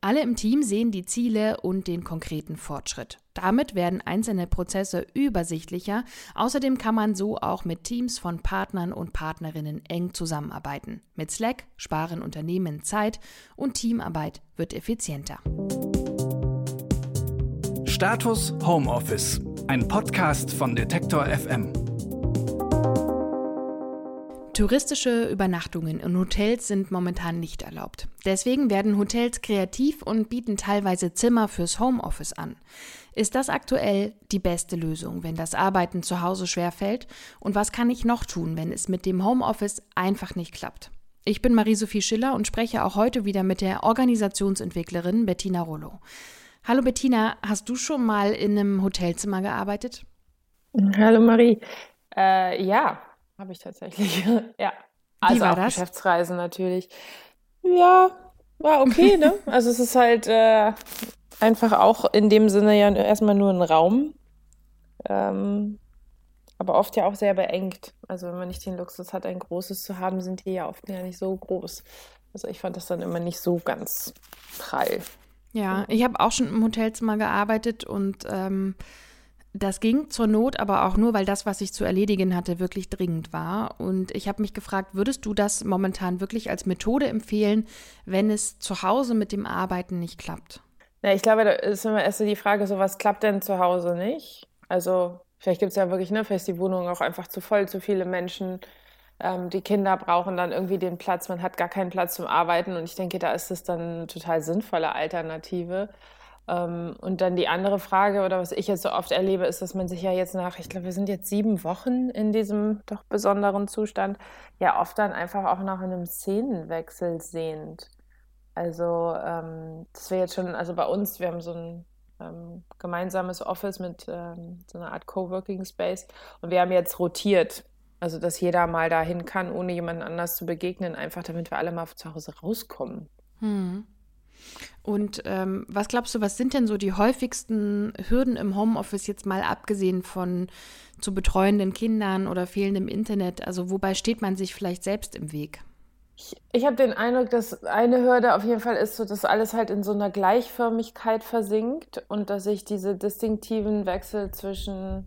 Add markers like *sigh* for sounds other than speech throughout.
Alle im Team sehen die Ziele und den konkreten Fortschritt. Damit werden einzelne Prozesse übersichtlicher. Außerdem kann man so auch mit Teams von Partnern und Partnerinnen eng zusammenarbeiten. Mit Slack sparen Unternehmen Zeit und Teamarbeit wird effizienter. Status Homeoffice, ein Podcast von Detektor FM. Touristische Übernachtungen in Hotels sind momentan nicht erlaubt. Deswegen werden Hotels kreativ und bieten teilweise Zimmer fürs Homeoffice an. Ist das aktuell die beste Lösung, wenn das Arbeiten zu Hause schwerfällt? Und was kann ich noch tun, wenn es mit dem Homeoffice einfach nicht klappt? Ich bin Marie-Sophie Schiller und spreche auch heute wieder mit der Organisationsentwicklerin Bettina Rollo. Hallo Bettina, hast du schon mal in einem Hotelzimmer gearbeitet? Hallo Marie. Äh, ja, habe ich tatsächlich. *laughs* ja. Also Wie war auch das? Geschäftsreisen natürlich. Ja, war okay, ne? *laughs* Also es ist halt äh, einfach auch in dem Sinne ja erstmal nur ein Raum. Ähm, aber oft ja auch sehr beengt. Also wenn man nicht den Luxus hat, ein großes zu haben, sind die ja oft ja nicht so groß. Also ich fand das dann immer nicht so ganz prall. Ja, ich habe auch schon im Hotelzimmer gearbeitet und ähm, das ging zur Not, aber auch nur, weil das, was ich zu erledigen hatte, wirklich dringend war. Und ich habe mich gefragt, würdest du das momentan wirklich als Methode empfehlen, wenn es zu Hause mit dem Arbeiten nicht klappt? Ja, ich glaube, da ist immer erst so die Frage, so was klappt denn zu Hause nicht? Also vielleicht gibt es ja wirklich, ne, vielleicht ist die Wohnung auch einfach zu voll, zu viele Menschen. Ähm, die Kinder brauchen dann irgendwie den Platz, man hat gar keinen Platz zum Arbeiten und ich denke, da ist es dann eine total sinnvolle Alternative. Ähm, und dann die andere Frage, oder was ich jetzt so oft erlebe, ist, dass man sich ja jetzt nach, ich glaube, wir sind jetzt sieben Wochen in diesem doch besonderen Zustand, ja oft dann einfach auch nach einem Szenenwechsel sehnt. Also ähm, das wäre jetzt schon, also bei uns, wir haben so ein ähm, gemeinsames Office mit ähm, so einer Art Coworking Space und wir haben jetzt rotiert. Also, dass jeder mal dahin kann, ohne jemanden anders zu begegnen, einfach damit wir alle mal zu Hause rauskommen. Hm. Und ähm, was glaubst du, was sind denn so die häufigsten Hürden im Homeoffice jetzt mal abgesehen von zu betreuenden Kindern oder fehlendem Internet? Also wobei steht man sich vielleicht selbst im Weg? Ich, ich habe den Eindruck, dass eine Hürde auf jeden Fall ist, so, dass alles halt in so einer Gleichförmigkeit versinkt und dass ich diese distinktiven Wechsel zwischen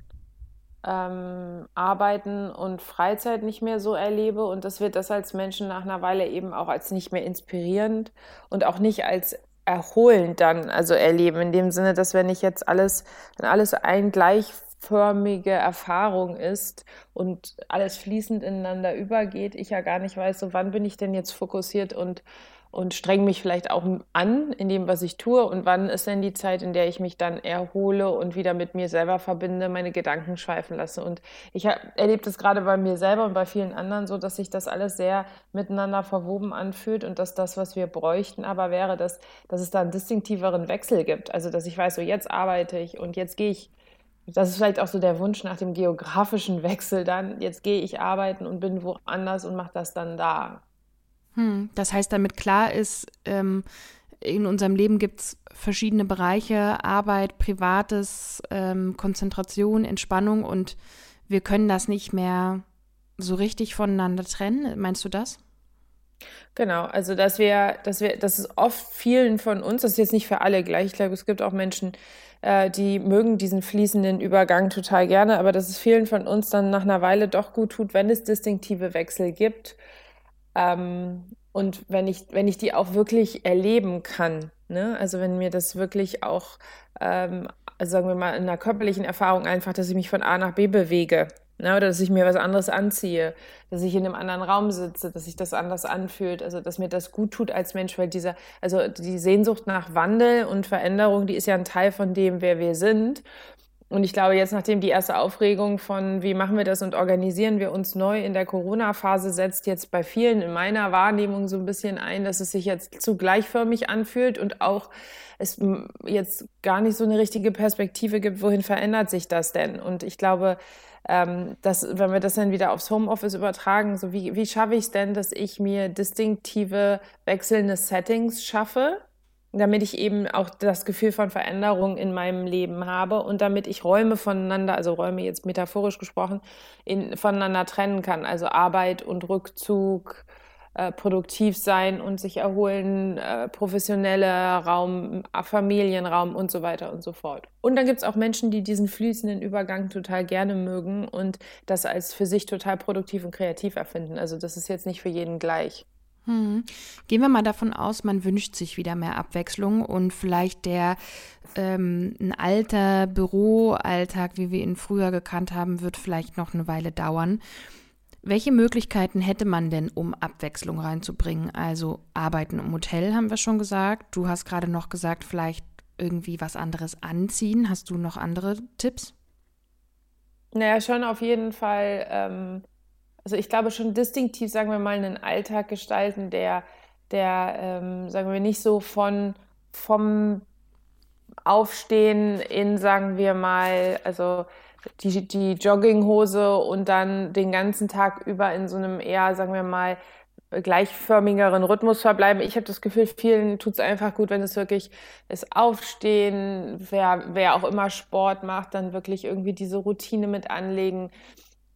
ähm, Arbeiten und Freizeit nicht mehr so erlebe. Und dass wir das als Menschen nach einer Weile eben auch als nicht mehr inspirierend und auch nicht als erholend dann also erleben, in dem Sinne, dass wenn ich jetzt alles, wenn alles ein gleichförmige Erfahrung ist und alles fließend ineinander übergeht, ich ja gar nicht weiß, so wann bin ich denn jetzt fokussiert und und streng mich vielleicht auch an in dem, was ich tue. Und wann ist denn die Zeit, in der ich mich dann erhole und wieder mit mir selber verbinde, meine Gedanken schweifen lasse? Und ich erlebe das gerade bei mir selber und bei vielen anderen so, dass sich das alles sehr miteinander verwoben anfühlt und dass das, was wir bräuchten, aber wäre, dass, dass es da einen distinktiveren Wechsel gibt. Also, dass ich weiß, so jetzt arbeite ich und jetzt gehe ich das ist vielleicht auch so der Wunsch nach dem geografischen Wechsel dann. Jetzt gehe ich arbeiten und bin woanders und mache das dann da. Hm, das heißt, damit klar ist, ähm, in unserem Leben gibt es verschiedene Bereiche, Arbeit, Privates, ähm, Konzentration, Entspannung und wir können das nicht mehr so richtig voneinander trennen. Meinst du das? Genau, also dass wir, dass wir, das ist oft vielen von uns, das ist jetzt nicht für alle gleich, ich glaube, es gibt auch Menschen, äh, die mögen diesen fließenden Übergang total gerne, aber dass es vielen von uns dann nach einer Weile doch gut tut, wenn es distinktive Wechsel gibt ähm, und wenn ich, wenn ich die auch wirklich erleben kann, ne? also wenn mir das wirklich auch, ähm, also sagen wir mal, in einer körperlichen Erfahrung einfach, dass ich mich von A nach B bewege, ne? oder dass ich mir was anderes anziehe, dass ich in einem anderen Raum sitze, dass sich das anders anfühlt, also dass mir das gut tut als Mensch, weil dieser, also die Sehnsucht nach Wandel und Veränderung, die ist ja ein Teil von dem, wer wir sind. Und ich glaube, jetzt, nachdem die erste Aufregung von, wie machen wir das und organisieren wir uns neu in der Corona-Phase, setzt jetzt bei vielen in meiner Wahrnehmung so ein bisschen ein, dass es sich jetzt zu gleichförmig anfühlt und auch es jetzt gar nicht so eine richtige Perspektive gibt, wohin verändert sich das denn? Und ich glaube, ähm, dass, wenn wir das dann wieder aufs Homeoffice übertragen, so wie, wie schaffe ich es denn, dass ich mir distinktive wechselnde Settings schaffe, damit ich eben auch das Gefühl von Veränderung in meinem Leben habe und damit ich Räume voneinander, also Räume jetzt metaphorisch gesprochen, in, voneinander trennen kann. Also Arbeit und Rückzug, äh, produktiv sein und sich erholen, äh, professioneller Raum, Familienraum und so weiter und so fort. Und dann gibt es auch Menschen, die diesen fließenden Übergang total gerne mögen und das als für sich total produktiv und kreativ erfinden. Also das ist jetzt nicht für jeden gleich. Hm. Gehen wir mal davon aus, man wünscht sich wieder mehr Abwechslung und vielleicht der ähm, ein alter Büroalltag, wie wir ihn früher gekannt haben, wird vielleicht noch eine Weile dauern. Welche Möglichkeiten hätte man denn, um Abwechslung reinzubringen? Also Arbeiten im Hotel haben wir schon gesagt. Du hast gerade noch gesagt, vielleicht irgendwie was anderes anziehen. Hast du noch andere Tipps? Naja, schon auf jeden Fall ähm, also ich glaube schon distinktiv, sagen wir mal, einen Alltag gestalten, der, der ähm, sagen wir nicht so von vom Aufstehen in, sagen wir mal, also die, die Jogginghose und dann den ganzen Tag über in so einem eher, sagen wir mal, gleichförmigeren Rhythmus verbleiben. Ich habe das Gefühl, vielen tut es einfach gut, wenn es wirklich ist Aufstehen, wer, wer auch immer Sport macht, dann wirklich irgendwie diese Routine mit anlegen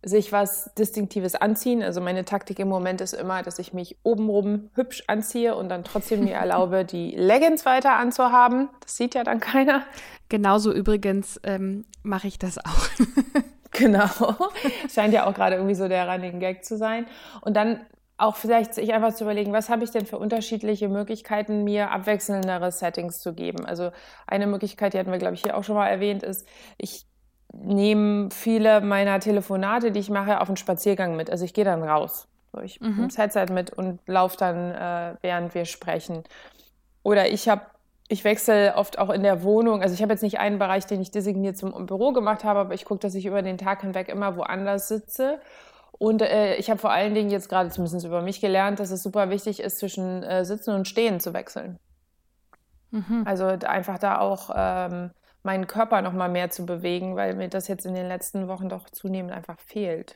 sich was Distinktives anziehen. Also meine Taktik im Moment ist immer, dass ich mich obenrum hübsch anziehe und dann trotzdem mir *laughs* erlaube, die Leggings weiter anzuhaben. Das sieht ja dann keiner. Genauso übrigens ähm, mache ich das auch. *laughs* genau. Scheint ja auch gerade irgendwie so der Running Gag zu sein. Und dann auch vielleicht sich einfach zu überlegen, was habe ich denn für unterschiedliche Möglichkeiten, mir abwechselndere Settings zu geben. Also eine Möglichkeit, die hatten wir, glaube ich, hier auch schon mal erwähnt, ist, ich nehme viele meiner Telefonate, die ich mache, auf einen Spaziergang mit. Also ich gehe dann raus. So, ich mhm. nehme das Headset mit und laufe dann, äh, während wir sprechen. Oder ich habe ich wechsle oft auch in der Wohnung. Also ich habe jetzt nicht einen Bereich, den ich designiert zum Büro gemacht habe, aber ich gucke, dass ich über den Tag hinweg immer woanders sitze. Und äh, ich habe vor allen Dingen jetzt gerade zumindest über mich gelernt, dass es super wichtig ist, zwischen äh, Sitzen und Stehen zu wechseln. Mhm. Also einfach da auch ähm, meinen Körper noch mal mehr zu bewegen, weil mir das jetzt in den letzten Wochen doch zunehmend einfach fehlt.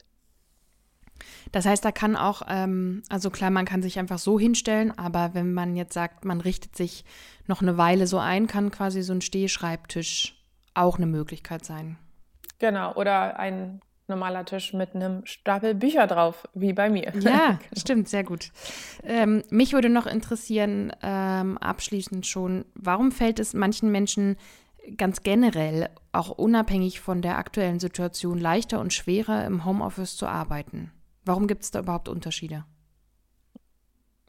Das heißt, da kann auch, ähm, also klar, man kann sich einfach so hinstellen, aber wenn man jetzt sagt, man richtet sich noch eine Weile so ein, kann quasi so ein Stehschreibtisch auch eine Möglichkeit sein. Genau, oder ein normaler Tisch mit einem Stapel Bücher drauf, wie bei mir. Ja, *laughs* genau. stimmt, sehr gut. Ähm, mich würde noch interessieren, ähm, abschließend schon, warum fällt es manchen Menschen ganz generell, auch unabhängig von der aktuellen Situation, leichter und schwerer im Homeoffice zu arbeiten? Warum gibt es da überhaupt Unterschiede?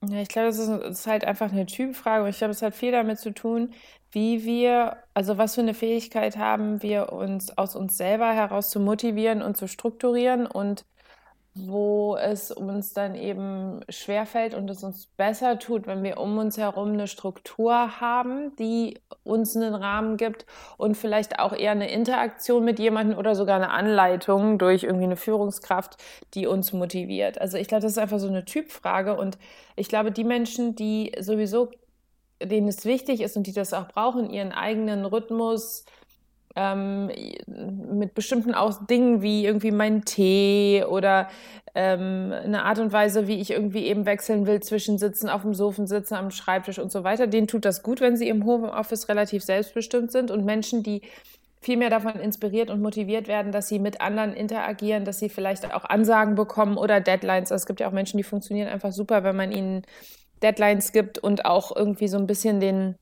Ja, ich glaube, das ist, ist, halt einfach eine Typfrage ich glaube, es hat viel damit zu tun, wie wir, also was für eine Fähigkeit haben wir uns aus uns selber heraus zu motivieren und zu strukturieren und wo es uns dann eben schwerfällt und es uns besser tut, wenn wir um uns herum eine Struktur haben, die uns einen Rahmen gibt und vielleicht auch eher eine Interaktion mit jemandem oder sogar eine Anleitung durch irgendwie eine Führungskraft, die uns motiviert. Also ich glaube, das ist einfach so eine Typfrage und ich glaube, die Menschen, die sowieso, denen es wichtig ist und die das auch brauchen, ihren eigenen Rhythmus, ähm, mit bestimmten auch Dingen wie irgendwie mein Tee oder ähm, eine Art und Weise, wie ich irgendwie eben wechseln will zwischen Sitzen auf dem Sofa, Sitzen am Schreibtisch und so weiter. Denen tut das gut, wenn sie im Homeoffice relativ selbstbestimmt sind und Menschen, die viel mehr davon inspiriert und motiviert werden, dass sie mit anderen interagieren, dass sie vielleicht auch Ansagen bekommen oder Deadlines. Also es gibt ja auch Menschen, die funktionieren einfach super, wenn man ihnen Deadlines gibt und auch irgendwie so ein bisschen den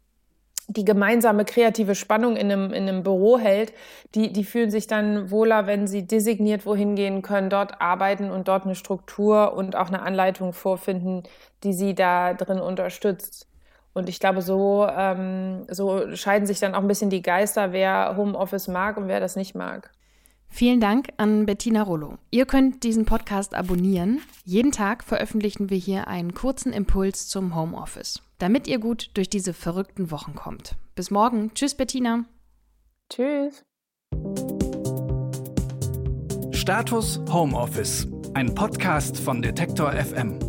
die gemeinsame kreative Spannung in einem, in einem Büro hält, die, die fühlen sich dann wohler, wenn sie designiert wohin gehen können, dort arbeiten und dort eine Struktur und auch eine Anleitung vorfinden, die sie da drin unterstützt. Und ich glaube, so, ähm, so scheiden sich dann auch ein bisschen die Geister, wer Homeoffice mag und wer das nicht mag. Vielen Dank an Bettina Rollo. Ihr könnt diesen Podcast abonnieren. Jeden Tag veröffentlichen wir hier einen kurzen Impuls zum Homeoffice, damit ihr gut durch diese verrückten Wochen kommt. Bis morgen. Tschüss, Bettina. Tschüss. Status Homeoffice, ein Podcast von Detektor FM.